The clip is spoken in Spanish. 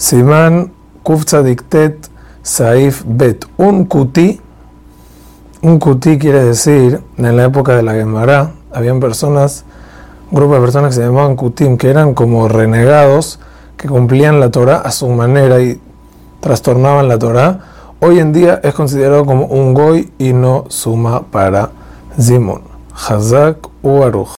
Simán Kufza Diktet Saif Bet. Un kuti, un kuti quiere decir, en la época de la Gemara, habían personas, un grupo de personas que se llamaban kutim, que eran como renegados, que cumplían la Torah a su manera y trastornaban la Torah. Hoy en día es considerado como un goy y no suma para Zimon. Hazak u Aruch.